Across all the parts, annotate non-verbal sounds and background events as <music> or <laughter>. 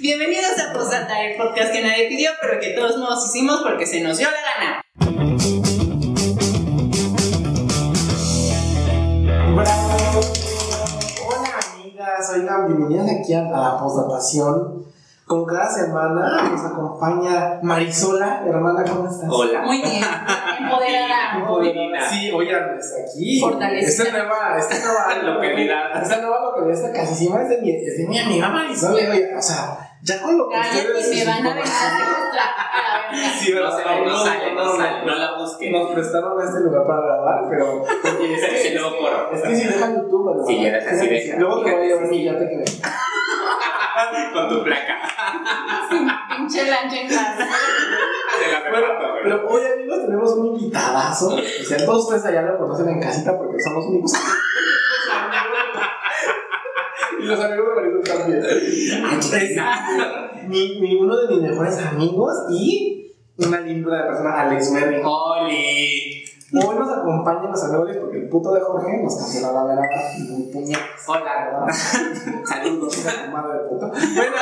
Bienvenidos a Postdata, el podcast que nadie pidió, pero que todos modos hicimos porque se nos dio la gana. Bravo. Hola amigas, oigan, bienvenidas aquí a, a la postdatación. Como cada semana nos acompaña Marisola, hermana, ¿cómo estás? Hola. Muy bien, empoderada. <laughs> Empoderada. Sí, oigan, está aquí. Fortalecida. Esta nueva, esta nueva <laughs> Localidad. Esta nueva localidad, esta casísima es de mi, es de mi amiga Marisola. oye, O sea, ya con lo que ustedes me van a venir a Sí, No, sale, no sale, no sale, no la busquen. Nos prestaron este lugar para grabar, pero. <laughs> es que- Se lo foro. Es que si deja YouTube, ¿verdad? Sí, ya deja, sí Fíjate deja. que Luego te voy a llevar un Fíjate, sí. millate que me. Con tu placa. Pinche lancha en casa. Pero hoy amigos tenemos un invitadazo. O sea, todos ustedes allá lo conocen en casita porque somos únicos. Y los amigos de Marito también. Mi, mi- uno de mis mejores amigos y una lindura de persona, Alex Merry. Oli. Hoy nos acompañan los amigos porque el puto de Jorge nos canceló la vera muy puñetas. Hola. Saludos. Madre de puta. Bueno,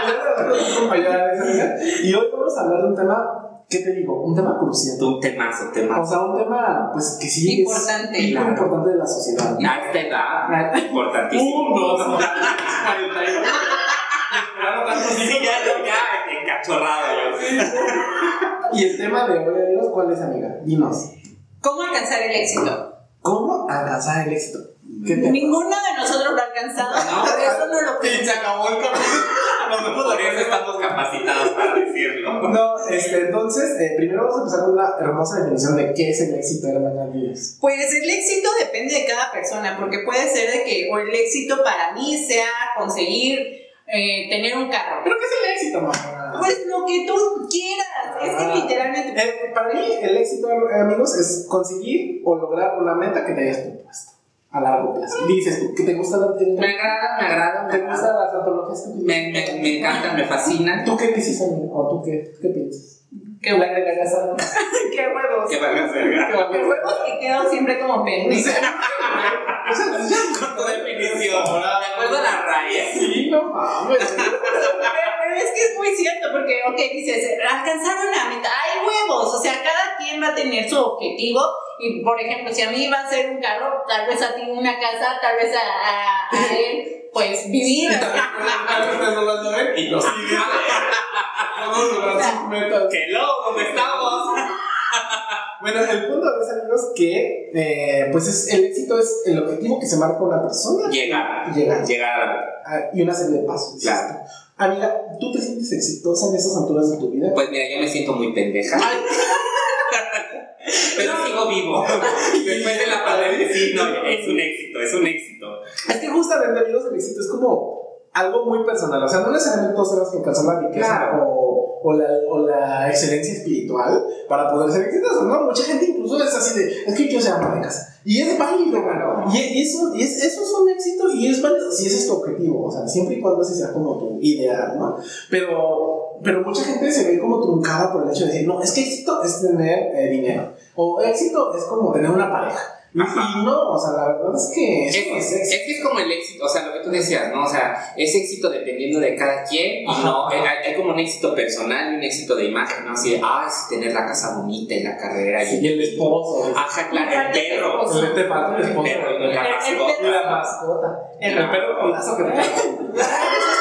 el día de hoy nos acompaña Alex y hoy vamos a hablar de un tema, ¿qué te digo? Un tema crucial. Tu temazo, O temazo. sea, un tema, pues que sí Importante, es muy claro. importante de la sociedad. A esta edad, importantísimo. Un, dos, <laughs> Sí, ya, ya, encachorrado yo. Y el tema de hoy, ¿cuál es, amiga? Dinos. ¿Cómo alcanzar el éxito? ¿Cómo alcanzar el éxito? ¿Qué te Ninguno de nosotros lo ha alcanzado, No. por eso no lo se acabó el capítulo. Por eso estamos capacitados para decirlo. No, este, entonces, eh, primero vamos a empezar con una hermosa definición de qué es el éxito, hermana Díaz. Pues el éxito depende de cada persona, porque puede ser de que o el éxito para mí sea conseguir eh, tener un carro. ¿Pero qué es el éxito, mamá? Pues lo que tú quieras, es Ah. que literalmente... Eh, para mí, el éxito, eh, amigos, es conseguir o lograr una meta que te hayas propuesto a largo plazo. Dices tú, que te gusta la Me agrada, me agrada, me ¿Te gustan las antologías que Me, me, me encantan, me fascinan. ¿Tú qué dices, amigo? ¿O tú qué, qué piensas? Qué <laughs> ¿Le huevos. Qué huevos. Que valga verga. Qué huevos que quedo siempre como pendejo. Con definición. De acuerdo la raíz. Sí, no mames. <laughs> Es que es muy cierto, porque, ok, dices, alcanzaron la meta, hay huevos, o sea, cada quien va a tener su objetivo. Y, por ejemplo, si a mí va a ser un carro, tal vez a ti una casa, tal vez a, a, a él, pues vivir. Y lo sigue. <laughs> Vamos a lograr sus metas. Que lo, ¿dónde estamos? <laughs> Bueno, el punto es, amigos, que eh, pues es, el éxito es el objetivo que se marca una persona Llegar. Llegar. Llegar a la meta. ah, y una serie de pasos. Claro. Amiga, ¿tú te sientes exitosa en esas alturas de tu vida? Pues mira, yo me siento muy pendeja. Pero sigo vivo. <laughs> Después de la pandemia, sí, no, <laughs> es un éxito, es un éxito. Es que justamente, amigos, el éxito es como algo muy personal. O sea, no necesariamente todos tenemos que alcanzar la riqueza Claro. o, o, la, o la excelencia espiritual para poder ser exitosos, ¿no? Mucha gente incluso es así de, es que quiero ser ama de casa. Y es válido, Claro. Y, y eso, y es, eso es un éxito y es válido si ese es tu objetivo. O sea, siempre y cuando ese sea como tu ideal, ¿no? Pero, pero mucha gente se ve como truncada por el hecho de decir, no, es que éxito es tener eh, dinero. O éxito es como tener una pareja. Y, no, o sea, la verdad es que Es, es es éxito. que es como el éxito, o sea, lo que tú decías, ¿no? O sea, es éxito dependiendo de cada quien. y Ajá. no, hay, hay como un éxito personal y un éxito de imagen, ¿no? Así de, ah, es tener la casa bonita y la carrera y Y el esposo. Ajá, claro, el perro. El te falta el El esposo. perro El- el mascota. Y la mascota. El- El perro culazo que te <laughs>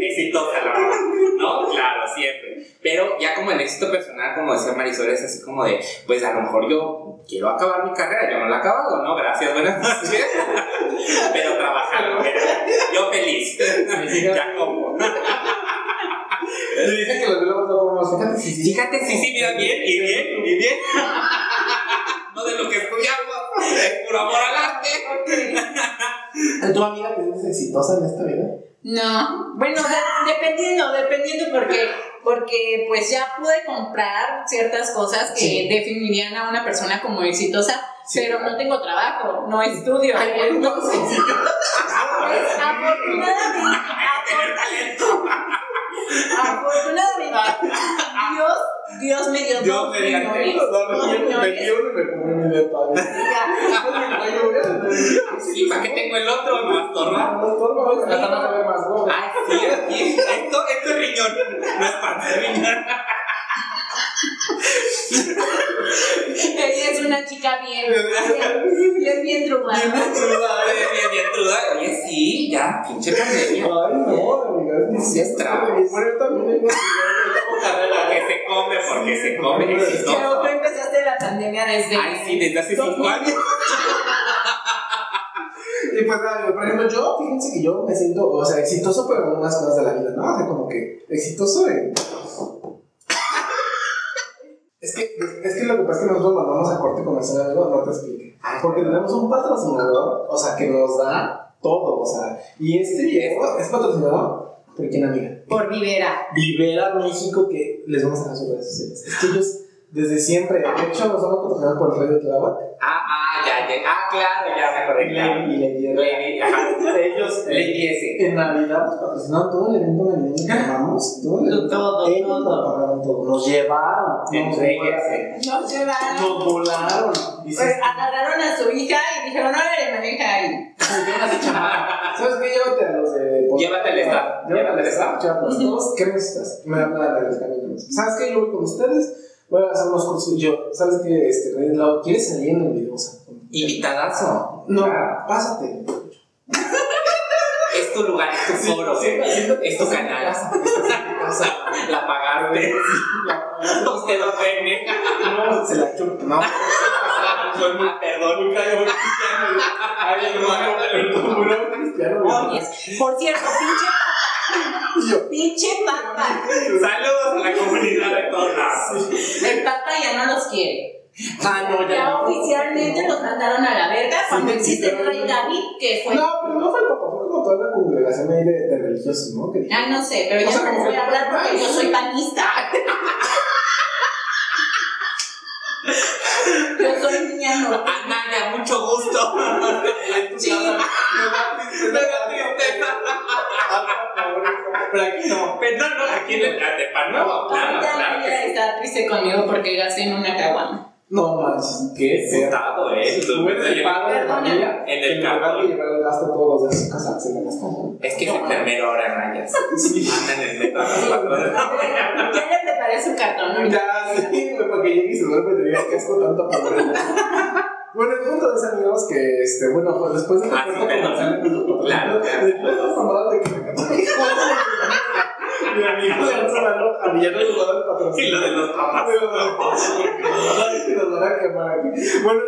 Exitosa, la verdad. ¿No? Claro, siempre. Pero ya como el éxito personal, como decía Marisol, es así como de, pues a lo mejor yo quiero acabar mi carrera, yo no la he acabado, ¿no? Gracias, buenas noches. <laughs> Pero trabajando, yo feliz. ya como. Dije que los no. Fíjate si sí. Fíjate, sí, sí, mira, bien, y bien, y bien. <laughs> No de lo que estudiamos, <laughs> es puro amor al arte. ¿Tu amiga te sientes exitosa en esta vida? No, bueno, de- dependiendo, dependiendo porque, porque pues ya pude comprar ciertas cosas que Sí. definirían a una persona como exitosa, Sí. pero no tengo trabajo, no estudio. Entonces, <laughs> pues, afortunadamente, <laughs> talento. afortunadamente, Dios, me dio Dios me a tener Sí, ¿para qué tengo el otro? No estorba. No estorba, hasta más se ve más gordo. Ay, sí, aquí. Esto, esto es riñón. No es parte de riñón. Ella es una chica bien, bien, bien, bien drogada. Bien, bien, bien truda. Oye, sí, ya, pinche pandemia. Ay, no, amiga, es Sí, estragos. Bueno, yo también investigado carrera. Que se come porque se come. Existo. Pero tú empezaste la pandemia desde. Ay, sí, desde hace cinco años. Y pues nada, por ejemplo, yo, fíjense que yo me siento, o sea, exitoso, pero en algunas cosas de la vida, ¿no? O sea, como que exitoso en. Es que, es que lo que pasa es que nosotros mandamos a corte comercial algo, no te explique. Porque tenemos un patrocinador, o sea, que nos da todo, o sea, y este Diego es patrocinador por quién amiga. Por Vivera. Vivera México, que les vamos a dejar sus redes sociales. Es que ellos, desde siempre, de hecho, nos vamos a patrocinar por el rey de Tláhuac. Ah, ah, ya, ya. Ah, claro, ya me acordé. claro. Y Lady. Lady, ajá. Ellos, eh, Lady S. en Navidad nos patrocinaron todo el evento navideño que <laughs> armamos. Todo el evento. Todo, Ellos todo. nos pagaron todo. Nos llevaron. Nos llevaron. Nos volaron. Pues, agarraron a su hija y dijeron, no le maneja ahí. ¿Sabes qué? Llévate a los de. Llévate al staff. Llévate al staff. ¿Qué necesitas? Me hablan de los caminos. ¿Sabes qué? Yo voy con ustedes. Voy a hacer unos cursos. Y yo, ¿sabes qué? Este, Rey del Lago, ¿quieres salir en el video? O sea, Invitadazo. no, Claro. pásate. Es tu lugar, es tu foro. Es tu canal. en casa. La pagaste. Usted lo pene. No, se la chupa. No. Perdón. Nunca yo cristiano. Ay, hermano, pero tú muy cristiano. Oye, por cierto, pinche Y yo. Pinche papa. Saludos a la comunidad de todos lados. El papa ya no los quiere. Ah, no, ya. Ya no. oficialmente los mandaron a la verga cuando Sí, existe el rey David, que fue. No, pero no fue el papá, fue como toda la congregación ahí de, de religiosos, ¿no? Que Ah, no sé, pero O ya sea, no voy a hablar porque yo soy panista. <laughs> Yo soy niña normal. Anaya, mucho gusto. <laughs> Sí. Me da tristeza. Me da tristeza. Pero aquí no. Pero no, no, aquí en el Atepa Nuevo, claro, claro está triste conmigo porque gasté en una caguama. No manches, qué. Putado, eh. Tú eres el padre de Perdona. familia En el en lugar de el gasto todos los días su casa, se la gastan. Es que es enfermero ahora en Rayas. Sí. Anda en el metro a las cuatro de la mañana. Ya le preparé su cartón. Ya, sí, güey, para que llegue y se duerme te diga que asco tanto pobreza. Bueno, el punto es, amigos, que, este, bueno, pues después de que Ah, sí, comercial, pues, Claro, claro. después de las mamadas de que me <laughs> Mi amigo le lanzó la loja y ya no nos va a dar patrocinio. Y lo de los papás. Que nos van a quemar aquí. Bueno,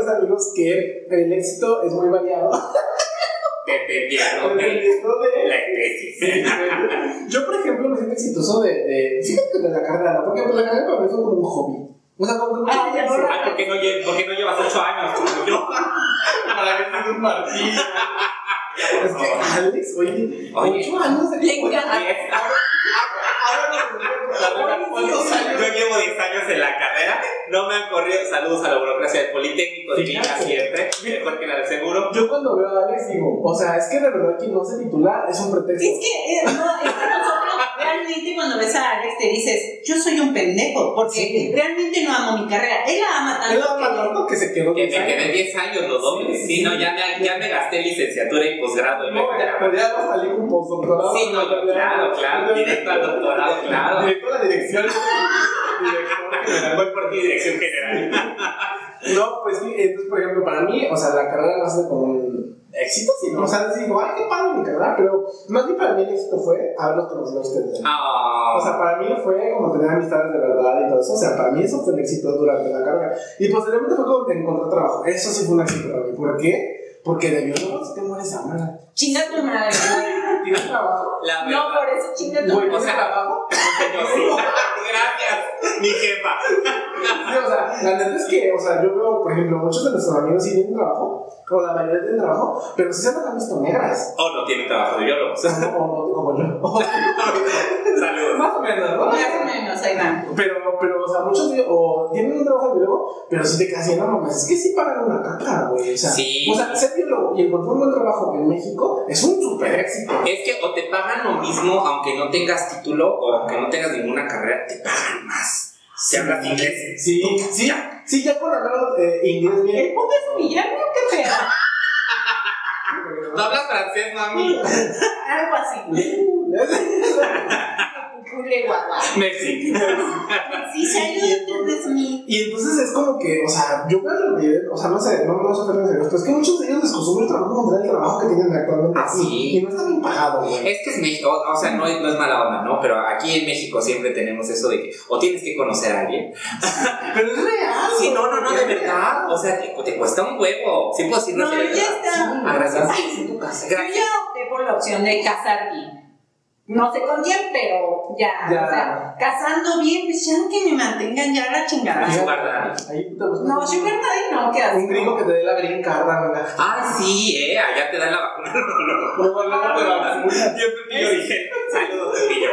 es, amigos, que el éxito es muy variado. Dependiendo de de la especie. Yo, por ejemplo, me siento exitoso de, de, de la carrera, porque pues, la carrera para mí fue como un hobby. O sea, como que Ah, ya, ahora- Ah, ¿por qué no, por qué no llevas ocho años como yo? para que tenga un martillo. Es que. Alex, oye, Oye. ocho años de Le encanta. Ahora cuántos años. Yo llevo 10 años en la carrera, no me han corrido. Saludos a la burocracia del Politécnico, divina Fíjate. siempre, mejor que la del seguro. Yo cuando veo a Alex digo, o sea, es que de verdad quien no se titula es un pretexto. Es que, eh, no, es que nosotros realmente cuando ves a Alex te dices, yo soy un pendejo, porque Sí. realmente no amo mi carrera. Él la ama Él tanto ama que- tanto que se quedó Que diez me años. quedé 10 años, lo doble. Sí, Sí, sí. no, ya me, ya me gasté licenciatura y posgrado. y me- No, ya podíamos salir con postdoctorado. Sí, no, yo, claro, claro. Directo al doctorado, claro. Directo a la dirección. <laughs> Voy por ti, dirección general. No, pues sí, entonces, por ejemplo, para mí, o sea, la carrera no ha sido como un éxito, sino, o sea, digo, ay, qué padre mi carrera, pero más bien para mí el éxito fue haberlos conocido a ustedes. Ah, O sea, para mí fue como tener amistades de verdad y todo eso. O sea, para mí eso fue el éxito durante la carrera. Y posteriormente fue como encontrar trabajo. Eso sí fue un éxito para mí. ¿Por qué? Porque de biólogo si te mueres de hambre. Chinga tu madre. <laughs> ¿Tienes trabajo? la No, por eso chinga tu madre. sea, trabajo? Sí. Gracias, mi jefa. Sí, o sea, la neta es que, o sea, yo veo, por ejemplo, muchos de nuestros amigos sí tienen trabajo, o la mayoría tienen trabajo, pero sí se han visto negras. O no tiene trabajo de biólogos. O no, como yo. <laughs> Saludos. Más o menos, ¿no? Más o menos, ahí van. Pero, pero, o sea, muchos de- o tienen un trabajo de biólogo, pero si te casi no mames, es que sí pagan una caca, güey. O sea, Sí. o sea, ser biólogo y encontrar un buen trabajo en México es un super éxito. Es que o te pagan lo mismo aunque no tengas título o aunque no tengas ninguna carrera, te pagan más. Si hablas inglés. Sí, sí, sí, ya con hablar eh, inglés bien. ¿El punto es humillarme o qué feo? ¿No hablas francés, mami? <laughs> Algo así. <laughs> Cucule guagua. Messi. Sí, se desde mí. Y entonces es como que, o sea, yo veo la mayoría, o sea, no sé, no, no sé pero es que muchos de ellos les el trabajo como el trabajo que tienen actualmente. Ah, sí. Y no está bien pagado, güey. Es que es México, o, o sea, no, es- no es mala onda, ¿no? Pero aquí en México siempre tenemos eso de que o tienes que conocer a alguien. <laughs> Pero es real. Sí, no, no, no, de verdad. O sea, te, te cuesta un huevo. Sí puedo decirlo No, ya está. Ah, gracias. Sí, en tu casa. Yo Gracias. ya opté por la opción de casar bien. No sé con quién, pero ya. Ya. O sea, casando bien, pues ya que me mantengan ya la chingada. Sugar daddy. No, Sugar Daddy no, ¿qué haces? Un gringo que te dé la green card, amiga. Ay, sí, eh, allá te dan la vacuna. Hablando de la vacuna. Yo dije, saludos, Pepillo.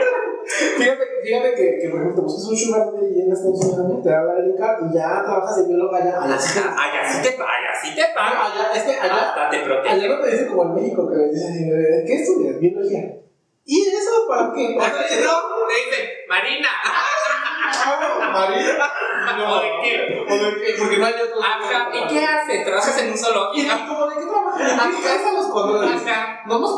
Fíjate, fíjate que, que, por ejemplo, te buscas un sugar daddy y en Estados Unidos también, te da la card y ya trabajas de bióloga allá. Allá sí te Allá sí te paga, allá sí te paga. Allá, es que allá, allá no te dicen como en México que les dicen, ¿qué estudias? Biología. ¿Y eso para qué? O sea, <laughs> No, te dicen, Marina. Ah, María. ¿O de qué? ¿O de qué? Porque no hay otro. Ajá, ¿y qué haces? ¿Trabajas en un ¿Y zoológico? como de qué trabajas? ¿A qué los controles? Ajá. No nos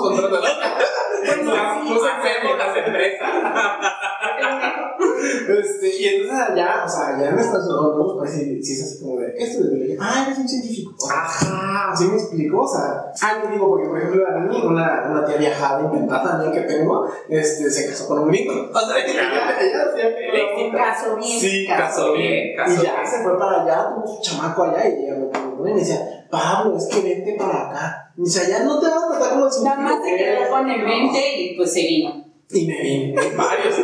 <laughs> hacemos las empresas. <laughs> Este, y entonces allá, o sea, allá en Estados Unidos, pues sí, sí es así como de, ¿qué estudias biología? Ah, eres un científico. O sea, Ajá. Así me explicó, o sea, ah, yo digo, porque por ejemplo, a mí, una, una tía viajada inventada también que tengo, este, se casó con un gringo. O sea, <laughs> <laughs> ella, ella siempre. Caso bien. Sí, Casó bien, Y casó ya bien. se fue para allá, tuvo su chamaco allá, y ella me preguntó y me decía, Pablo, es que vente para acá. Y dice, allá no te vas a tratar como el Nada más se quedó eres". con el 20 y pues se vino. Y me vine, varios.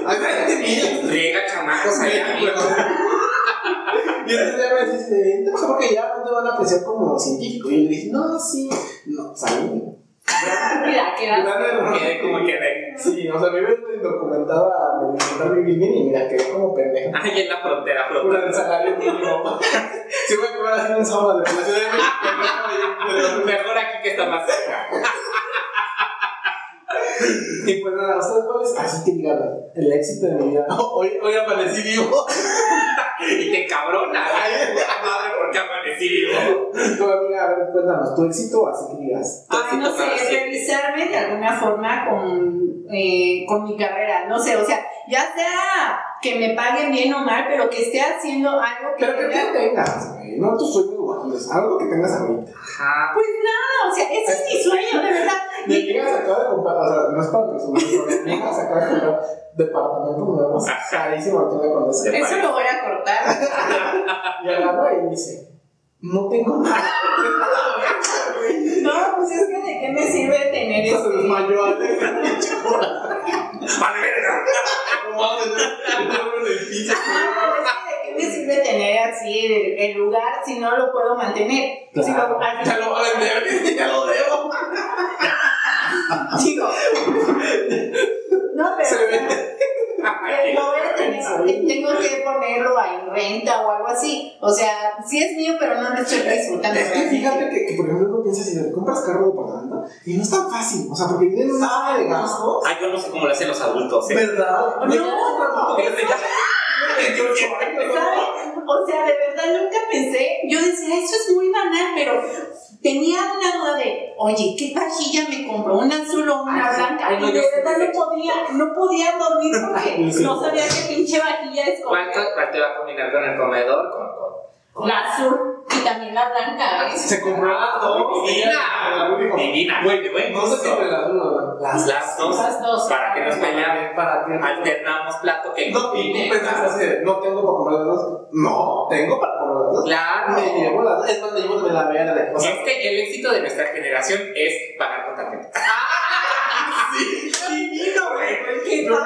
Riega chamacos allá, amigo. <laughs> Y entonces ya me dice, para acá porque ya no te van a apreciar como científico. Y yo le dije, no, sí, no, salí. Mira, queda. Como quedé. Sí, o sea, a mí me documentaba, me intentaba vivir bien y mira, quedé como pendejo. Ahí en la frontera, Por el flotando. salario mínimo. Sí, voy a comer así un sábado de la Ciudad de México. Mejor aquí que está más cerca. Y pues nada, ¿ustedes cuál es? Así que digan, el éxito de mi vida. <laughs> Hoy, hoy amanecí vivo. <laughs> Y te cabrona. Ay, madre, ¿por qué amanecí vivo? Tu amiga, a ver, cuéntanos, tu éxito, así que digas. Ay, no sé, realizarme de alguna forma con, eh, con mi carrera, no sé, o sea, ya sea que me paguen bien o mal, pero que esté haciendo algo que Pero que tú tengas, güey, no tus sueños algo que tengas ahorita. Ajá. Pues nada, o sea, ese es mi sueño, de verdad. Mi Mi- amiga se acaba de comprar, o sea, no es para presumir, pero mi amiga se acaba de comprar departamentos nuevos, carísimo aquí en la Condesa. Eso lo voy a cortar. Y agarra y dice, no tengo nada. No, pues es que de qué me sirve tener Esta se desmayó Ale. Vale, verga. No mames, duermo en el piso. Pero es que de qué me sirve tener así el, el lugar si no lo puedo mantener. Si Claro, lo- al ya final- lo va a vender, ya lo debo. Digo. No, pero. Que lo tener, tengo que ponerlo en renta o algo así. O sea, sí es mío, pero no lo estoy disfrutando. Es que fíjate que, que, por ejemplo, uno piensa si te compras carro de departamento y no es tan fácil. O sea, porque vienen una zona de gastos. Ay, yo no sé cómo lo hacen los adultos, ¿eh? ¿Verdad? No, no, ya. ¿Sabes? O sea, de verdad nunca pensé. Yo decía, eso es muy banal, pero tenía una duda de, oye, ¿qué vajilla me compro? ¿Una azul o una sí. blanca? Y de verdad no podía, no podía dormir porque <laughs> no sabía qué pinche vajilla es ¿Cuál, cuál te va a combinar con el comedor? Con... La azul y también la blanca. ¿ves? Se compró las dos. Divina. Divina. De buen No sé si las dos. Las Las dos. Las dos. Para que nos peleamos. Para que. Alternamos plato que No, y tú pensaste así de, no tengo para comprar las dos. No, tengo para comprar las dos. Claro. Me llevo las dos. Es más, me llevo de la. O sea, Es que el éxito de nuestra generación es pagar con tarjeta. divino, güey. Qué divino.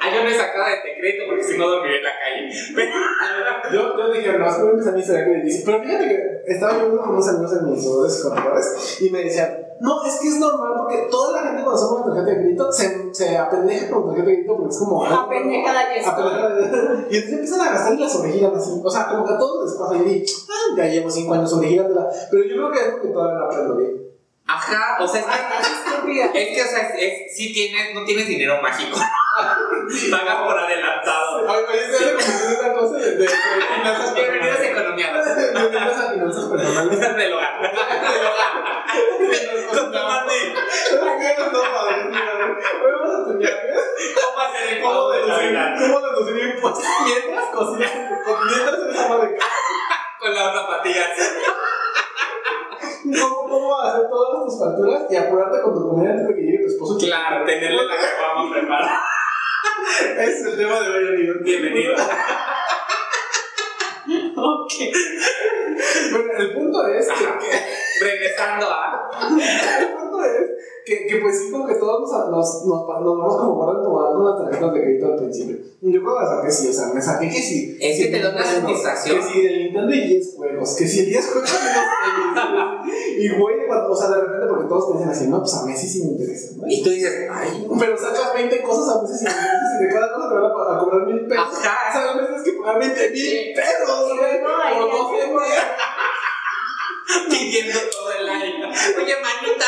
Ah, yo no he sacado de decreto porque si no dormiré en la calle. <laughs> Yo, yo dije, no, a mi historia que dice, pero fíjate que estaba yo con unos amigos en mis contadores y me decían, no, es que es normal porque toda la gente cuando saca una tarjeta de crédito se, se apendeja con tarjeta de crédito porque es como... A pendejada y eso. Apendejada. <laughs> Y entonces empiezan a gastar y la sobregiran así. O sea, como que a todos les pasa. Y digo, ah, ya llevo cinco años sobregirándola. Pero yo creo que es porque todavía no aprendo bien. Ajá, o sea, es que, <laughs> es que, o sea, es, es- sí tienes, no tienes dinero mágico. <laughs> Pagas por adelantado. Oye, hace como una cosa de, de, de finanzas Bienvenidos a personales. Economiados. Bienvenidos a finanzas personales. <laughs> Del hogar. Con tu vamos a enseñarles ¿Cómo hacer el cómo deducir, cómo deducir impuestos mientras cocinas, mientras eres ama de casa. Con las zapatillas. <laughs> ¿Cómo, cómo hacer todas tus facturas y apurarte con tu comida antes de que llegue tu esposo. Claro, tenerle la que vamos preparada. <laughs> Ese es el tema de hoy, amigos. Bienvenido. <laughs> Ok. Bueno, el punto es que. Regresando a. el punto es que, que pues sí, como que todos nos, nos, nos, nos vamos como guardando tomando las tarjetas de crédito al principio. Yo cuando las saqué, sí, o sea, me saqué que sí. Es que te da una satisfacción. Que si el Nintendo y 10 juegos, que si el 10 juegos y güey, cuando, o sea, de repente, porque todos te dicen así, no, pues a Messi sí me interesa, ¿no? Y tú dices, ay. Pero sacas 20 cosas a veces sin intereses y de cada cosa te van a, a cobrar mil pesos. Ajá. O sea, a veces tienes que pagar 20 mil pesos, güey. No, dos se semanas. <laughs> Pidiendo todo el aire. Oye, manita.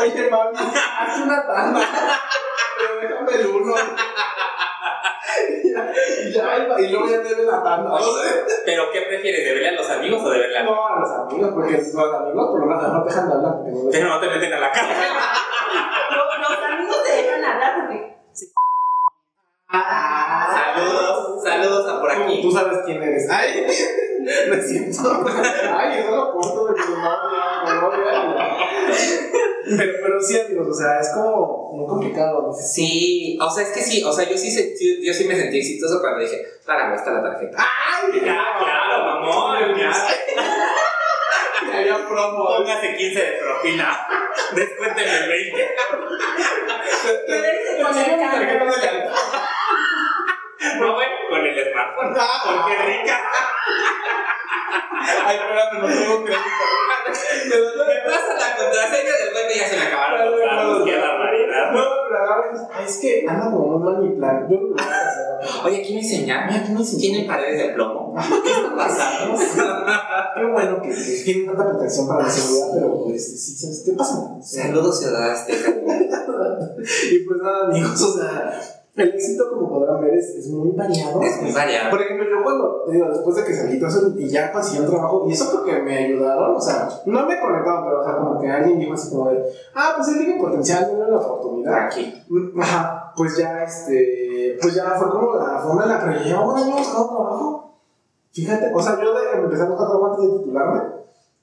Oye, mami, haz una tanda. Pero déjame el uno. ya, ya, y luego ya debe la tanda. Oye, O sea, ¿Pero qué prefieres? ¿Deberle a los amigos o deberle a.? no, a los amigos, porque los amigos por lo menos no te dejan de hablar. No Pero no te meten a la cárcel. Los, los amigos te dejan hablar porque. Saludos, saludos a por aquí. tú sabes quién eres. Ay, lo siento. Ay, eso lo aporto de no, no, ya, ya. Pero, pero sí, amigos, o sea, es como muy complicado. ¿no? Sí, o sea, es que sí, o sea, yo sí, se- yo sí me sentí exitoso cuando dije, para, no está la tarjeta. ¡Ay! Ya, claro, mamón, ya. Ya había promo. Póngase 15 de propina. Descuénteme el 20. Quédense con el cargo. No, bueno, con el smartphone. Porque rica. Ay, espérate, no tengo crédito. Me pasa la contraseña del web y ya se me acabaron los datos. Qué barbaridad. No, pero ahora es que anda como muy mal mi plan. Yo no lo voy a hacer. Oye, aquí me enseñan. ¿Tienen paredes de plomo? ¿Qué está pasando? <laughs> Qué bueno que, que tienen tanta protección para la seguridad, pero pues, sí, ¿sabes qué pasa? Saludos, Ciudad Azteca. <laughs> Y pues nada, amigos, o sea, el éxito, como podrán ver, es, es muy variado. Es muy variado. Por ejemplo, yo cuando, te digo, después de que salí todo eso, y ya conseguí un trabajo, y eso porque me ayudaron, o sea, no me conectaron, pero, o sea, como que alguien dijo así como de, ah, pues él tiene potencial, tiene la oportunidad. Aquí. Ajá, pues ya, este, pues ya fue como la forma en la que llevaba un año buscando trabajo. Fíjate, o sea, yo de, empecé a buscar trabajo antes de titularme,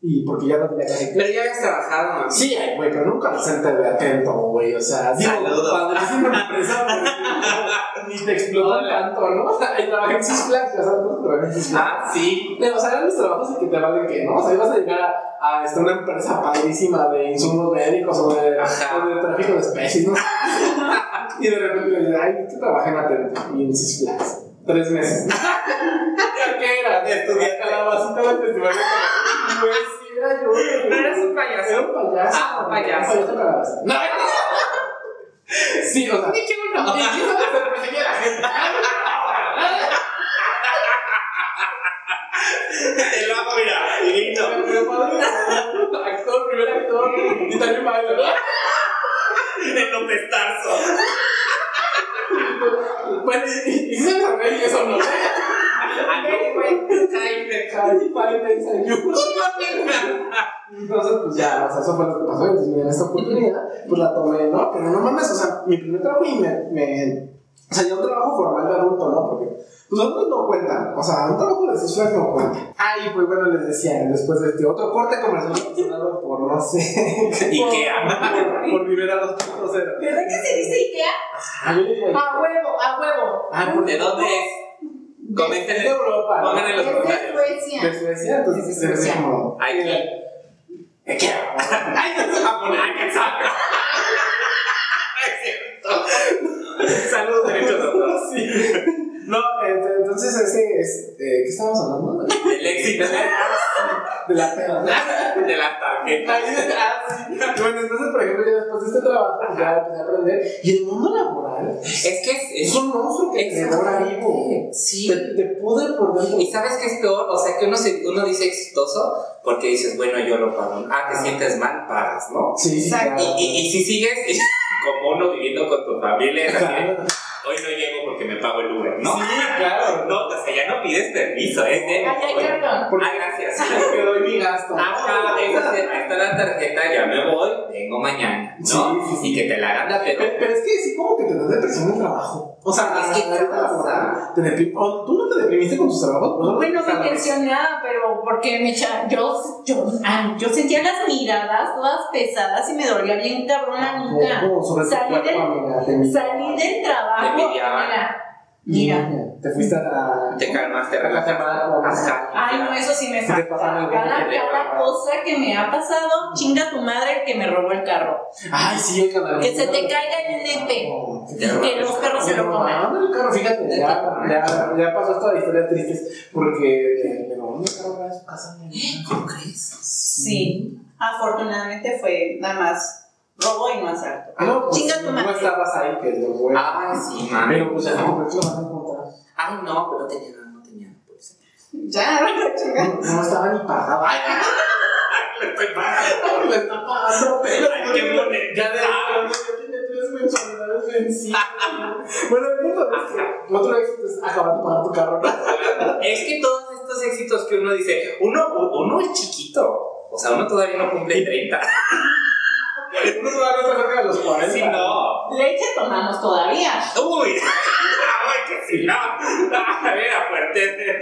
y porque ya no tenía que Pero ya habías trabajado, ¿no? Sí, güey, pero nunca me senté de atento, güey. O sea, digo, Saludos. padrísima empresa, <laughs> ni te explotan tanto, ¿no? O sea, ahí trabajé en Six Flags, ya sabes, ¿no? Trabajé en Six Flags. Ah, sí. Pero, o sea, eran mis trabajos y que te valen que, ¿no? O sea, ibas a llegar a, a este, una empresa padrísima de insumos médicos o de, Ajá. o de tráfico de especies, ¿no? <laughs> y de repente le dices, ay, que trabajé en atento y en Six Flags. Tres meses. <laughs> ¿Qué era? Calabacita del festival de. Pues sí, era yo. ¿No eras un payaso? Era un payaso. Ah, un payaso. Un payaso calabaza. No, Sí, o sea. Ni. Pero padre, actor, primer actor. Y también. El López Tarso. Bueno, y, y, y se sabe que eso no. Ah. Entonces, pues ya, o sea, eso fue lo que pasó. Entonces, mira, esta oportunidad, pues la tomé, ¿no? Pero no mames, o sea, mi primer trabajo y me. me o sea, ya un trabajo formal de adulto, ¿no? Porque pues otros no cuentan. O sea, un trabajo de Flags no cuenta. Ah, y pues bueno, les decía, después de este otro corte comercial patrocinado por, no sé. <laughs> Ikea. <laughs> por, por Rivera 2.0. ¿Verdad que se dice Ikea? Ah, A huevo, a huevo. Ah, ¿por ¿De dónde es? Comenten Es de Europa. ¿no? Pongan en los Es de comentarios. Suecia. De Suecia, entonces Es ser Suecia. como. Aquí. Ikea. <laughs> Ay, no se va a poner aquí, exacto. Es cierto. Saludos, derechos de autor. Sí. No, este, entonces ese es. Eh, ¿Qué estábamos hablando? <laughs> El éxito <laughs> De la peda. <laughs> de la tarjeta. Ah, sí. Bueno, entonces, por ejemplo, ya después de este trabajo, pues ya empecé a aprender. Y el mundo laboral Es que es. es un monstruo que te devora vivo. Sí. Te, te pudre por dentro. Y sabes qué es peor, o sea que uno, se, uno dice exitoso porque dices, bueno, yo lo pago. Ah, te sientes mal, pagas, ¿no? Sí, claro. Y, y, y si sigues como uno viviendo con tu familia, así. Hoy no llego porque me pago el Uber, ¿no? Sí, claro. No, pides permiso, es de. Ay, ay, perdón. Ah, gracias. <laughs> te doy mi gasto. Ajá, ahí está la tarjeta, ya me voy, vengo mañana, ¿no? Sí, sí, sí. Y que te la hagan de Pero, pero es que sí, como que te da depresión en el trabajo. O sea, Es que la laboral te deprim- ¿Tú no te deprimiste con tus trabajos? Pues, Bueno, me ¿sabes? tensionaba, pero porque me echa, yo, yo, yo sentía las miradas todas pesadas y me dolía bien cabrón la nuca. Salí del-. Salí trabajo. Mira, mira. Te fuiste a la. Te calmas, te a la relajas. semana, Ajá. Ay, no, eso sí me el Cada, cada cosa que me ha pasado, chinga tu madre que me robó el carro. Ay, sí, el canal. Que se te caiga el nepe. Que los perros se lo coman. No, el carro, fíjate, ya, ya, ya pasó esta historia tristes porque me robó el carro a su casa. mi ¿Cómo crees? Sí. Afortunadamente fue nada más robo y no asalto. Ah, no, pues Chinga tu no madre. estabas ahí, que es lo bueno. Ay, sí, mami. Pero pues no, ¿por qué lo vas a encontrar? Ay, no, pero tenía, no tenía. Pues. Ya, <laughs> chinga. No, no estaba ni pagado. Ay, Le estoy pagando. le está pagando, pero. Bonito. Ya de ya tiene tres mensualidades vencidas. <laughs> bueno, el punto es que otro éxito es acabar de pagar tu carro. Es que todos estos éxitos que uno dice, uno, uno es chiquito. O sea, uno todavía no cumple 30. Uno todavía está cerca de los 40. Si no. Leche tomamos todavía. Uy. <laughs> Ay, que si no. Era fuerte.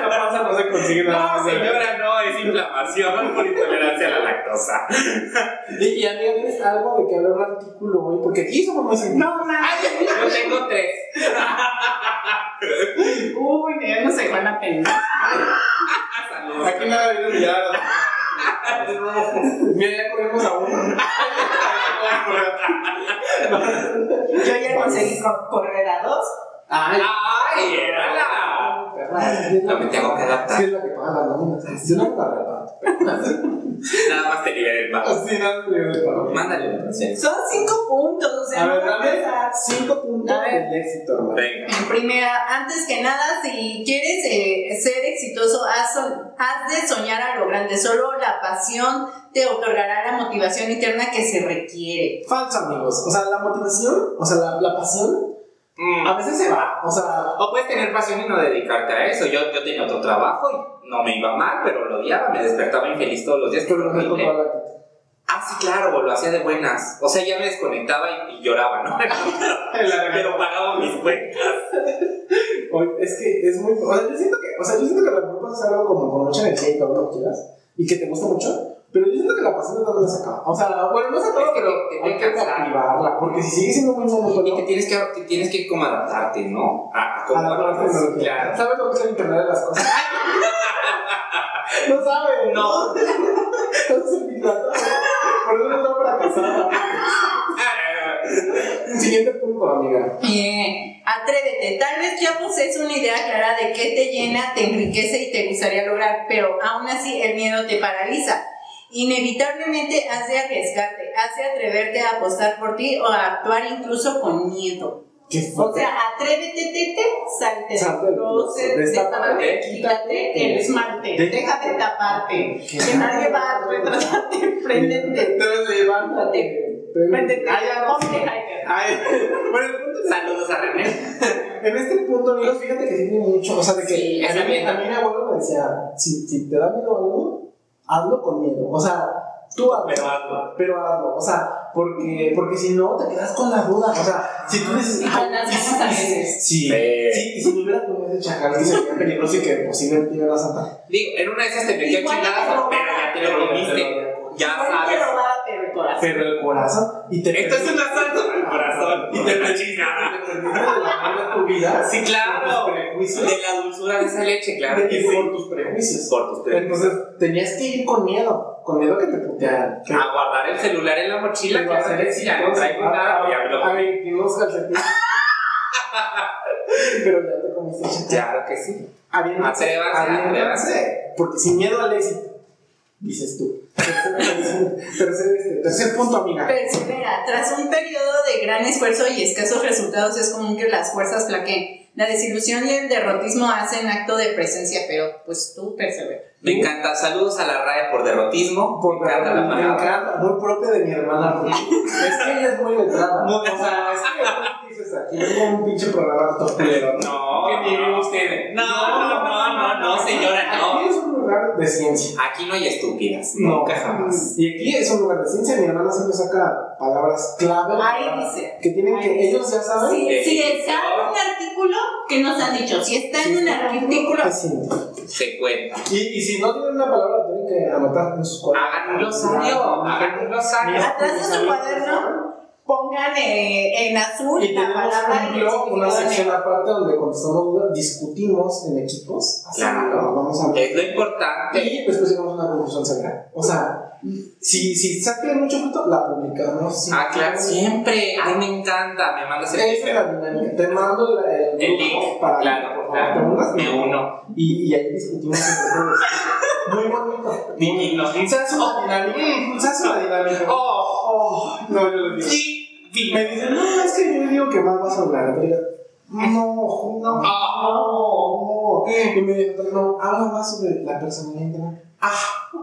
La panza no se consigue nada. No, señora, no, es inflamación por intolerancia a la lactosa. Y, y amiga, ¿tienes algo de que hablar un artículo hoy? Porque aquí somos. No mames. Yo tengo tres. Uy, ya no sé la pena. Aquí nada viene ya. Mira, ya corrimos a uno. Yo ya conseguí co- correr a dos. Ay, ¡Ay, érala! No me tengo que adaptar. Sí, es la que paga las nóminas. Yo no pago la <laughs> Nada más te libera el pago. Así nada, le pago. Mándale la sí. Son cinco puntos. O sea, A ver, no va a dame empezar. cinco puntos A ver. del éxito, hermano. Venga. En primera, antes que nada, si quieres eh, ser exitoso, haz, son- haz de soñar a lo grande. Solo la pasión te otorgará la motivación interna que se requiere. Falso, amigos. O sea, la motivación, o sea, la, la pasión, Mm. a veces se va. O sea, O puedes tener pasión y no dedicarte a eso. Yo, yo tenía otro trabajo y no me iba mal, pero lo odiaba, me despertaba infeliz todos los días. pero no me la. Ah, sí, claro, lo hacía de buenas. O sea, ya me desconectaba y, y lloraba, ¿no? <laughs> <laughs> pero pagaba mis cuentas. Es que es muy. O sea, yo siento que, o sea, yo siento que a lo mejor puedes hacer algo como con mucha energía y todo lo que quieras y que te gusta mucho. Pero yo la. O sea, bueno, no se acaba, Es que pero te- te hay que cansar. activarla. Porque si sigue siendo muy monótono. Y te tienes que, te tienes que como adaptarte, ¿no? A, a la. Claro. ¿Sabes lo que es el internet de las cosas? <laughs> no sabes. No. Entonces, Por eso no está fracasada. Siguiente punto, amiga. Eh, atrévete. Tal vez ya posees una idea clara de qué te llena, te enriquece y te gustaría lograr, pero aún así el miedo te paraliza. Inevitablemente has de arriesgarte, has de atreverte a apostar por ti o a actuar incluso con miedo. O sea, atrévete, tete, salte del closet, destápate, destápate, quítate el esmalte, de- déjate taparte, que nadie va a retratarte, préndete, levántate. préndete, ponte bueno, Saludos a René. <laughs> En este punto, amigos, fíjate que tiene mucho. O sea, de que a, mí, mi abuelo me decía: si, si te da miedo algo, hazlo con miedo. O sea, tú hazlo. Pero hazlo. Pero hazlo. O sea, porque, porque si no, te quedas con la duda. O sea, si tú dices. Y con las "Ay, ganas a veces". Sí, Sí. si me hubiera comido ese chacal que sería peligroso y que posiblemente iba a saltar. Digo, en una de esas te te chingadas, pero ya te lo comiste. Ya te sabes. pero el corazón. Pero el corazón. Y te Esto es un asalto al corazón. Y te perdiste de la tu vida. Sí, claro. De la dulzura de esa leche, claro. Y por tus prejuicios. Por tus prejuicios. Entonces tenías que ir con miedo, con miedo que te putearan. A guardar el celular en la mochila, que hacer ya no traigo nada, A a 22 calcetines. <laughs> Pero ya te comiste chacal. Claro que sí. Atrévanse, aviéntate. Porque sin miedo al éxito, dices tú. Tercer, este, punto, amiga. Persevera. Tras un periodo de gran esfuerzo y escasos resultados, es común que las fuerzas flaqueen. La desilusión y el derrotismo hacen acto de presencia, pero pues tú persevera. Me encanta. Saludos a la RAE por derrotismo. Por me encanta la me palabra. encanta, muy propia de mi hermana. porque es que ella es muy letrada. O sea, es que <laughs> dices aquí un pinche programa torpedero. No, Que ni no, usted. No, no, no, no, no, señora, no. Aquí es un lugar de ciencia. Aquí no hay estúpidas. No. Nunca jamás. Y aquí es un lugar de ciencia. Mi hermana siempre saca palabras clave. Ahí dice. Que tienen que, ellos ya saben. Si, si está en un artículo, ¿qué nos han dicho? Si está en un artículo. Se cuenta. Y, y si no tienen una palabra, tienen que anotar en sus cuadernos. Hagan un glosario, hagan un glosario. atrás de su cuaderno, pongan eh, en azul Y la palabra un una sección aparte donde contestamos dudas, discutimos en equipos. Así Claro. nos vamos a ver. Es lo importante. Y después llegamos a una conclusión severa. O sea, si, si saque mucho fruto, la publicamos. Ah, claro, siempre. Ay, me encanta. Me mandas el Esa es link. la dinámica. Te mando la- el, El grupo link. para Claro, claro. te unas Me uno. y, y ahí discutimos entre todos. Muy bonito. Divino. Se hace una dinámica. Se hace una dinámica. Oh, Oh, no, yo lo digo. sí. Me dicen, no, es que yo digo que más vas a hablar. No, no, Oh. no. Y me dicen, no, habla más sobre la personalidad Ah,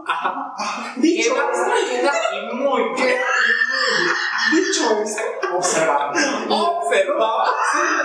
Ajá. ah, dicho Queda, queda y muy bien. dicho esto, observa. Observaba.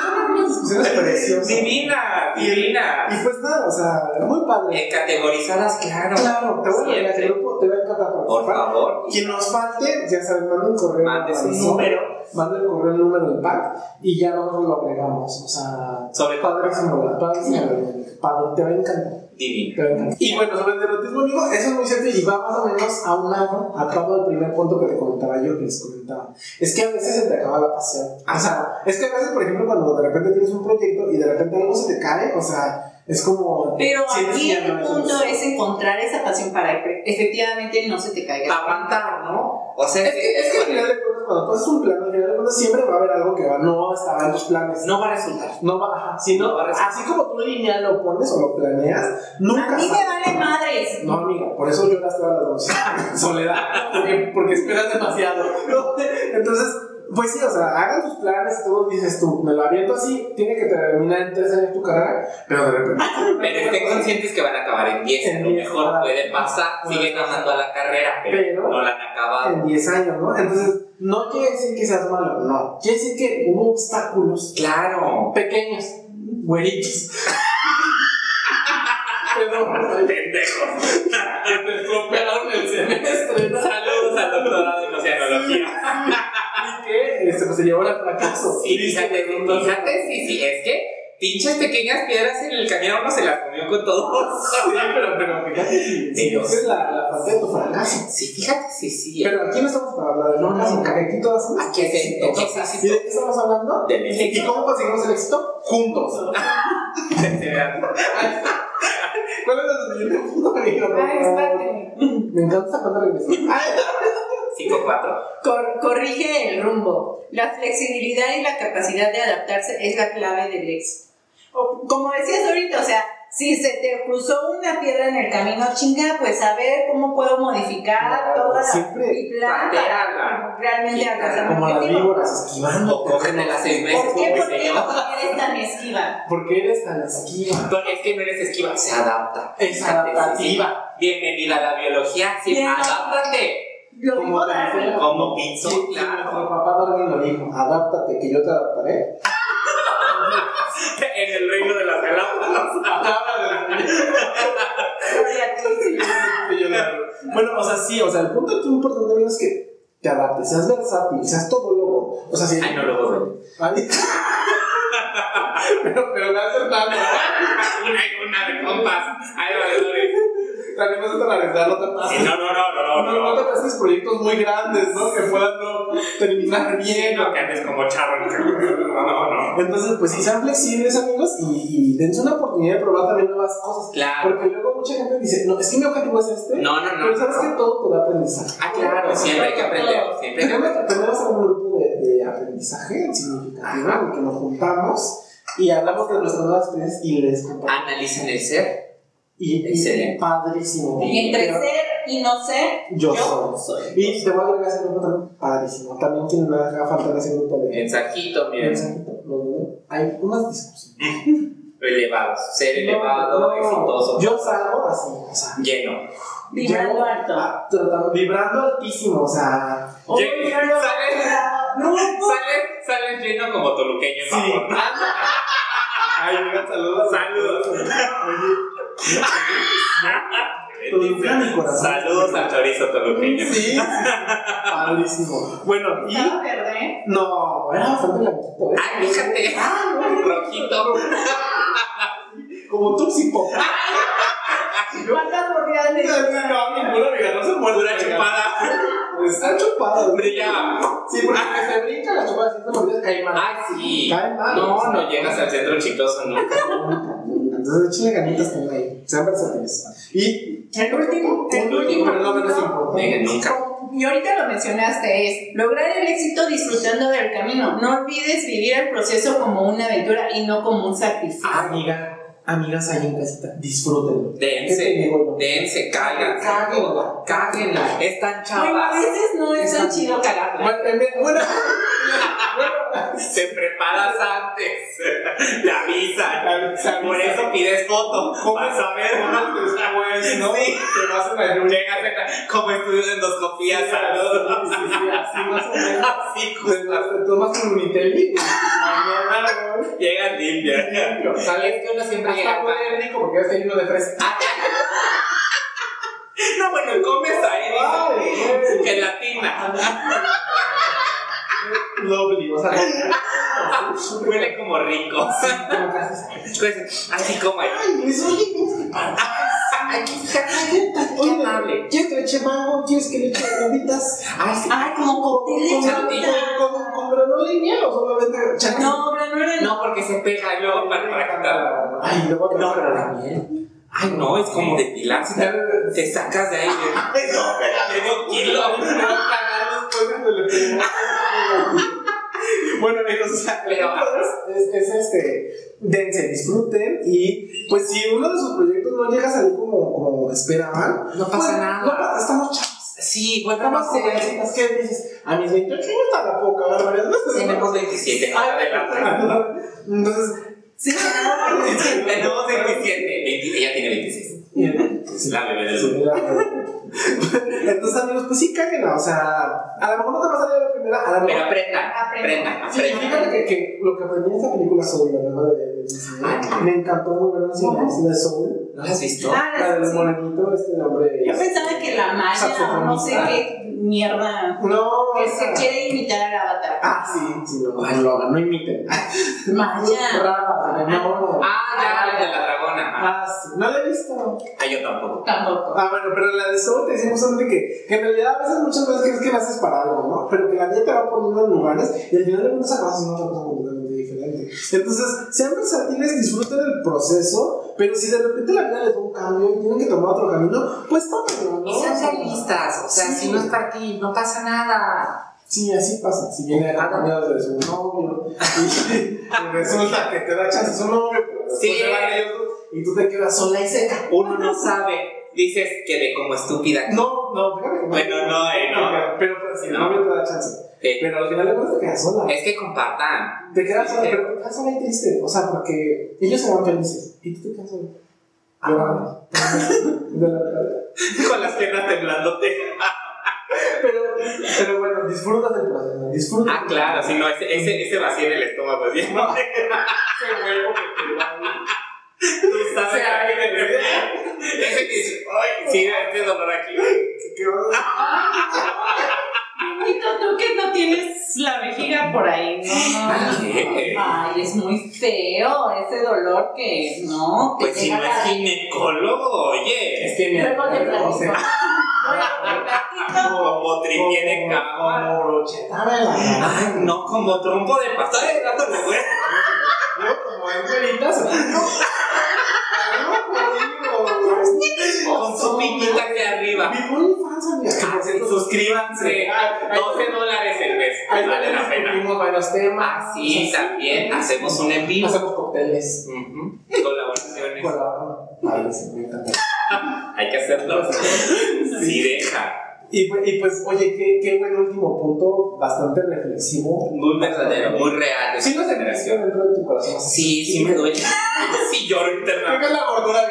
Son unas discusiones preciosas. Divina, divina. Y pues nada, o sea, muy padre. Eh, categorizadas, claro. Claro, te voy a Siempre. el grupo, te va a encantar Por participar. favor. Quien nos falte, ya saben, manda un correo. Mande a su Marisol, número. Manda el correo, el número del pack y ya nosotros lo agregamos. O sea, Sobre padrísimo la dinámica. Padre, te va a encantar. A. Y bueno, sobre el erotismo, amigo, eso es muy cierto y va más o menos aunado a todo el primer punto que te comentaba yo, que les comentaba. Es que a veces se te acaba la pasión. O sea, es que a veces, por ejemplo, cuando de repente tienes un proyecto y de repente algo se te cae, o sea, es como. Pero aquí el no punto es encontrar esa pasión para que efectivamente no se te caiga. Aguantar, ¿no? O sea, Es que, es que al final de cuentas, cuando tú haces un plan, al final de cuentas siempre va a haber algo que va, no estaba en tus planes. no va a resultar. No va, ajá, sino, No va a resultar. así como tú lineal lo pones o lo planeas, nunca A mí me vale madres. No, amiga, por eso lloras todas las noches. <laughs> Soledad. Porque, <laughs> porque esperas demasiado. <laughs> Entonces, pues sí, o sea, hagan tus planes, todo dices tú, me lo aviento así, tiene que terminar en tres años tu carrera, pero de repente. <laughs> Pero estén conscientes que van a acabar en 10. En A lo 10, mejor puede pasar. Siguen amando a la carrera, pero, Pero- no la han acabado. En 10 años, ¿no? Entonces, no quiere decir que seas malo, no. Quiere decir que hubo obstáculos Claro. pequeños, güeritos. Perdón, <laughs> Pendejos. que <laughs> te estropearon el semestre. Saludos al doctorado llevó al fracaso. Sí, fíjate, fíjate, sí, sí, es que pinches pequeñas piedras en el camino uno se las comió con todo. <laughs> Sí, pero, pero fíjate, si Dios. esa es la, la parte de tu fracaso. Sí, fíjate, sí, sí. Pero aquí no estamos para hablar de No, fracaso, no. porque aquí es éxito. ¿Y de qué estamos hablando? Del ¿Y éxito. cómo conseguimos el éxito? Juntos. <laughs> ¿Cuál es el siguiente punto, amigo? Ay, espérate. Me encanta cuando <laughs> regresas. 5-4. Cor- corrige el rumbo. La flexibilidad y la capacidad de adaptarse es la clave del éxito. Como decías ahorita, o sea, si se te cruzó una piedra en el camino, chinga, pues a ver cómo puedo modificar Claro, toda la, siempre mi plan realmente alcanzar Como las víboras esquivando. O cogen de las seis meses. ¿Por qué? ¿Por qué eres tan esquiva? ¿Por qué eres tan esquiva? Pero es que no eres esquiva, se adapta. Es adaptativa. Bienvenida a la biología, sí, Bien. adáptate. Lo Como dijo Darwin. Como Pinzo, Sí, claro. Nuestro papá Darwin lo dijo. Adáptate, que yo te adaptaré. <laughs> En el reino de las Galápagos. <laughs> <laughs> A. Bueno, o sea, sí, o sea, el punto aquí importante, amigo, es que te adaptes, seas versátil, seas todólogo. O sea, si. Ay, no lo voy Ay. pero, pero me hace tan. Una y una de compas. Hay valedores. También vas a analizar, no te pases. no, no, no, no, No, no. no te pases proyectos muy grandes, ¿no? Que puedan no terminar bien. no, que andes como charro. <laughs> No, no, no. Entonces, pues sí, sean flexibles, amigos, y, dense una oportunidad de probar también nuevas cosas. Claro. Porque luego mucha gente dice, no, es que mi objetivo es este. No, no, no. Pero sabes que todo te da aprendizaje. Ah, claro, siempre hay que aprender. Siempre hay que aprender. tenemos un grupo de, aprendizaje significativo en el que nos juntamos y hablamos de nuestras nuevas experiencias y les compartimos. Analizan el ser. Y, y padrísimo. Y entre Pero ser y no ser, yo, yo soy. soy. Y te voy a agregar ese grupo también, padrísimo. También quien me haga falta en ese grupo de Mensajito, miren. Exacto, lo de- Hay unas discusiones. <laughs> Elevados. Ser No, elevado, no, exitoso. Yo salgo así, o sea. Lleno. Vibrando alto. a- tratando- vibrando altísimo, o sea. Lle- sale, No, sale, sales lleno como toluqueño, Sí. <laughs> Ay, saludos. Saludos. Toluca, mi corazón. Saludos al chorizo toluqueño. Sí, padrísimo. Bueno, y. Estaba verde. No, era bastante blanquito, ¿eh? Ay, fíjate. Rojito. Como Tuxi Pop. ¿Cuántas mordidas No, ninguna, amiga, no se muerde. Amiga. chupada. Está chupada. Brillaba. Sí, porque que se brinca la chupada, si se mordidas cae mal. Ay, sí. Cae mal. No, no llegas al centro chistoso nunca. Entonces, échenle ganitas también ahí. Sean versátiles. Y. El último, el último pero no menos importante. Nunca. Y ahorita lo mencionaste, es lograr el éxito disfrutando del camino. No olvides vivir el proceso como una aventura y no como un sacrificio. Amiga, amigas ahí en casita, disfrútenlo. ¿Qué te Dense. digo yo? Dense, cáiganse. Cáguenla. Cáguenla. Están Bueno, a chavas. veces no es tan chido cagarla. Bueno, bueno, <laughs> Te preparas antes. Te avisan. Por eso pides foto. Vas a ver. después, <laughs> ¿no? Sí. Te vas a lluvia. Llegas a- como estudio de endoscopía. Saludos. Sí, sí, así más o menos. <laughs> Así, Pues, justo. tomas un Unitelli y mañana. Llegas limpia. ¿Sabes? Es que uno siempre Hasta huele rico porque ya está lleno de fresca. Ah, <laughs> No, bueno, comes ahí, dice. Gelatina. <laughs> Lovely, o sea, <laughs> Huele como rico. como casi- Pues, Así como ahí. Ay, ¿qué pasa? Ay, qué amable. ¿Quieres que le eche mango? ¿Quieres que le eche gomitas? Ay, sí. Ay, como cóctel de ¿Con, con, con, con granola y miel o solamente chantilly? No, granola no. No, porque se pega y luego para, para quitar. Ay, luego te No, vas a- pero la miel. Ay, no, es como depilarse. Te, te sacas de ahí. Ay, no, de- Medio kilo. <laughs> A cagar después cuando le pego. <laughs> Bueno, amigos, o sea, Pero- es, es este, dense, disfruten y pues si uno de sus proyectos no llega a salir como, como esperaban, No pasa pues, nada. no pasa- estamos chavos. Sí, más como hacer. es que dices, a mis 28 años hasta la varias veces. Tenemos 27, no te adelantes. Entonces, Sí, tenemos 27. 20 ella tiene 26. Es la bebé del Sí, grupo. <laughs> Entonces, amigos, pues sí, cáguenla. O sea, a lo mejor no te va a salir a la primera, a lo Pero mejor. aprendan, Aprendan. aprendan, fíjate que, que lo que aprendí en esa película Soul, la nueva de, de Disney, me encantó muy buena la de Soul. ¿No la has visto? Ah, La del morenito, este nombre. Yo pensaba que la o no sé qué mierda No, que se quiere imitar al avatar. Ah, sí, sí, no, no lo hagan, no imiten. <laughs> Maya. Brava, no. Ah, ya, la de la dragona. Ah, Ah, sí, no la he visto. Ah, yo tampoco. Tampoco. Ah, bueno, pero la de Soul te decía justamente que, que en realidad a veces muchas veces crees que la haces para algo, ¿no? Pero que la vida te va poniendo en lugares y al final de cuentas acabas haciendo otra cosa completamente diferente. Entonces, sean versátiles, disfruten el proceso, pero si de repente la vida les da un cambio y tienen que tomar otro camino, pues tómenlo, ¿no? Y sean realistas, o sea, Sí. si no es para ti, no pasa nada. Sí, así pasa. Si viene acompañado de su novio y, <laughs> resulta que te da chance su novio, pero después Sí. se van ellos dos y tú te quedas sola y seca. Uno no sabe. Dices que de como estúpida. No, no, fíjate que no. Bueno, no, eh, no. Pero, pero si No. novio te da chance. Pero al final de cuentas te quedas sola. es que compartan. Te quedas sola, Sí. pero te quedas sola y triste. O sea, porque ellos se van felices y tú te quedas sola. Llorando. <laughs> De la verdad. Con las piernas temblándote. Pero, pero bueno, disfrutas del proceso. Disfrutas. Ah, claro, si no, ese, ese, ese vacío en el estómago, ¿sí? Ese <laughs> <laughs> huevo que te da ahí. Tú sabes Sí, a qué ahí me me refiero. Ese que dice, ay, sí, este dolor aquí. ¿Qué? Bendito tú que no tienes la vejiga por ahí, no. Ay, es muy feo ese dolor que no. te Pues si no es ginecólogo, oye. Es que platico. Como tripié de cama. Como brocheta de la Ay, no, como trompo de pastor de gato de güey. No, como en güeritas. Con su piquita aquí arriba. Mi OnlyFans, amiga. Que por Ah, cierto, suscríbanse. Ah, ahí- 12 dólares el mes. Ahí Vale la pena. varios temas. Sí, también. Hacemos un en vivo. Hacemos cócteles. Colaboraciones. Sí, encanta. <laughs> Hay que hacerlo. <laughs> Sí, deja. Y, pues- y pues, oye, qué, qué buen último punto, bastante reflexivo. Muy verdadero, muy real de Sí, no se generación. dentro de tu corazón. Sí, sí me duele. <laughs> Sí lloro Creo internamente. que es la gordura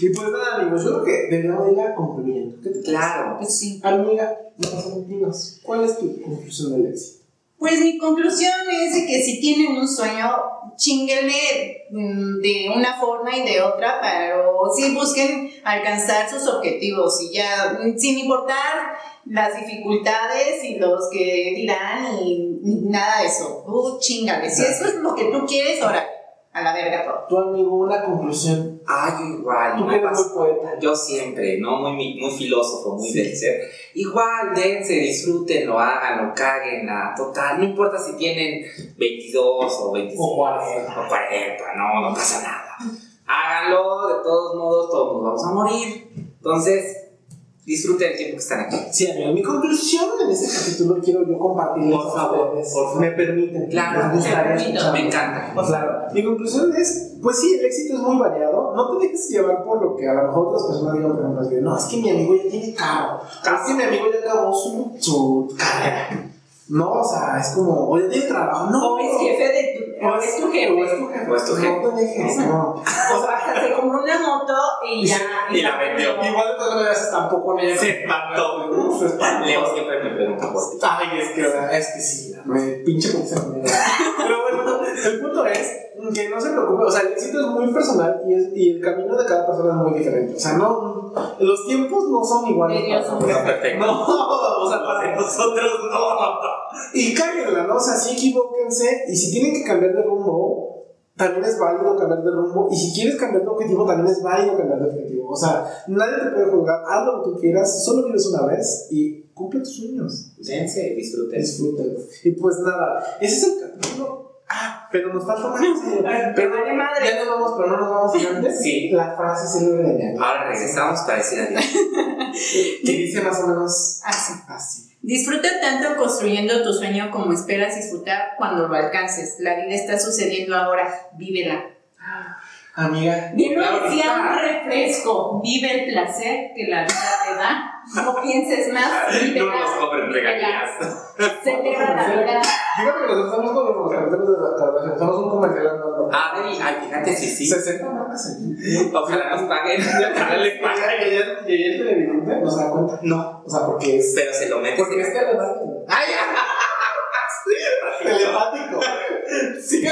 Y pues nada, amigos, yo creo que deberíamos ir a concluyendo. ¿Qué te? Claro. Pues sí. Amiga, no dinos, ¿cuál es tu conclusión del éxito? Pues mi conclusión es de que si tienen un sueño, chinguenle mm, de una forma y de otra, pero sí busquen alcanzar sus objetivos y ya, mm, sin importar las dificultades y los que dirán y, y nada de eso. Tú chingale. Si eso es lo que tú quieres, ahora a la verga todo. Tu amigo, una conclusión. Ah, yo igual. Tú eres muy poeta. Yo siempre, ¿no? Muy, muy filósofo, muy Sí. del ser. Igual, dense, disfrútenlo, háganlo, cáguenla, total. No importa si tienen 22 o 25 O 40. o 40, no, no pasa nada. Háganlo, de todos modos, todos nos vamos a morir. Entonces, disfruten el tiempo que están aquí. Sí, amigo, mi conclusión en este capítulo quiero yo compartirles Por favor, ustedes. por favor. Me permiten. Claro, gustaría me encanta. Claro. Mi conclusión es, pues sí, el éxito es muy variado. No te dejes llevar por lo que a lo mejor otras personas digan, por ejemplo, no, es que mi amigo ya tiene carro. Es que mi amigo ya acabó su, su carrera. No, o sea, es como, o ya tiene trabajo. No. O es jefe de tu, o es tu jefe. O es tu jefe. O es tu jefe. No te dejes, no. O sea, se compró una moto y ya. y la vendió. igual de todas maneras tampoco en ella. Se espantó. Se espantó. Leo siempre me pregunta por ti. Ay, es que, es que sí, me pinche me Pero bueno, el punto es que no se preocupe, o sea, el éxito es muy personal y, es, y el camino de cada persona es muy diferente. O sea, no, los tiempos no son iguales. Para todos. Perfecto. No, o sea, para nosotros no. Y cáguenla, ¿no? O sea, sí equivóquense y si tienen que cambiar de rumbo, también es válido cambiar de rumbo. Y si quieres cambiar de objetivo, también es válido cambiar de objetivo. O sea, nadie te puede juzgar, haz lo que tú quieras, solo vives una vez y cumple tus sueños. Dense, disfruten. Disfrútenlo. Y pues nada, ese es el capítulo. Ah, pero nos falta más. <laughs> pero vale madre. Ya nos vamos, pero no nos vamos antes. Sí. La frase célebre de. Ahora regresamos para decir adiós. <laughs> Que dice más o menos Así. así. Disfruta tanto construyendo tu sueño como esperas disfrutar cuando lo alcances. La vida está sucediendo ahora, vívela. Amiga. Bien lo decía un refresco, vive el placer que la vida te da. No pienses más, <laughs> No nos cobren regalías. Celebra la vida. Fíjate que nosotros estamos con los capítulos de la Kardashian. Somos un comercial andando. Ah, Dani, ay, fíjate si sí. 60 marcas aquí. Ojalá nos paguen. Ojalá les Y paguen. y ella el televidente no se da cuenta. No, O sea, porque es. pero se lo metes. Porque es telepático. <laughs> Ay, Telepático. Sí,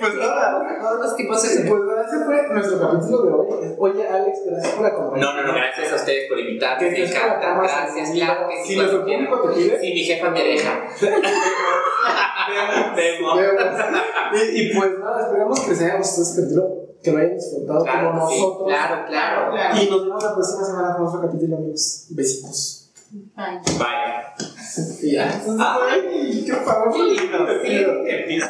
pues nada. Todos los tipos de Pues nada, ese fue nuestro capítulo de hoy. Oye, Alex, gracias por acompañarnos. No, no, no, gracias a ustedes por invitarme. Me encanta. Gracias, claro que sí. Si nuestro público te pide. Si mi jefa me deja. <laughs> Vemos. Y, y pues nada, esperamos que les haya gustado este capítulo, que lo hayan disfrutado Claro, como sí. nosotros. Claro, claro. Claro. Y nos vemos la próxima semana con otro capítulo, amigos. Besitos. Bye. Vaya. Y ya. Ay, qué lindo. Sí, qué lindo.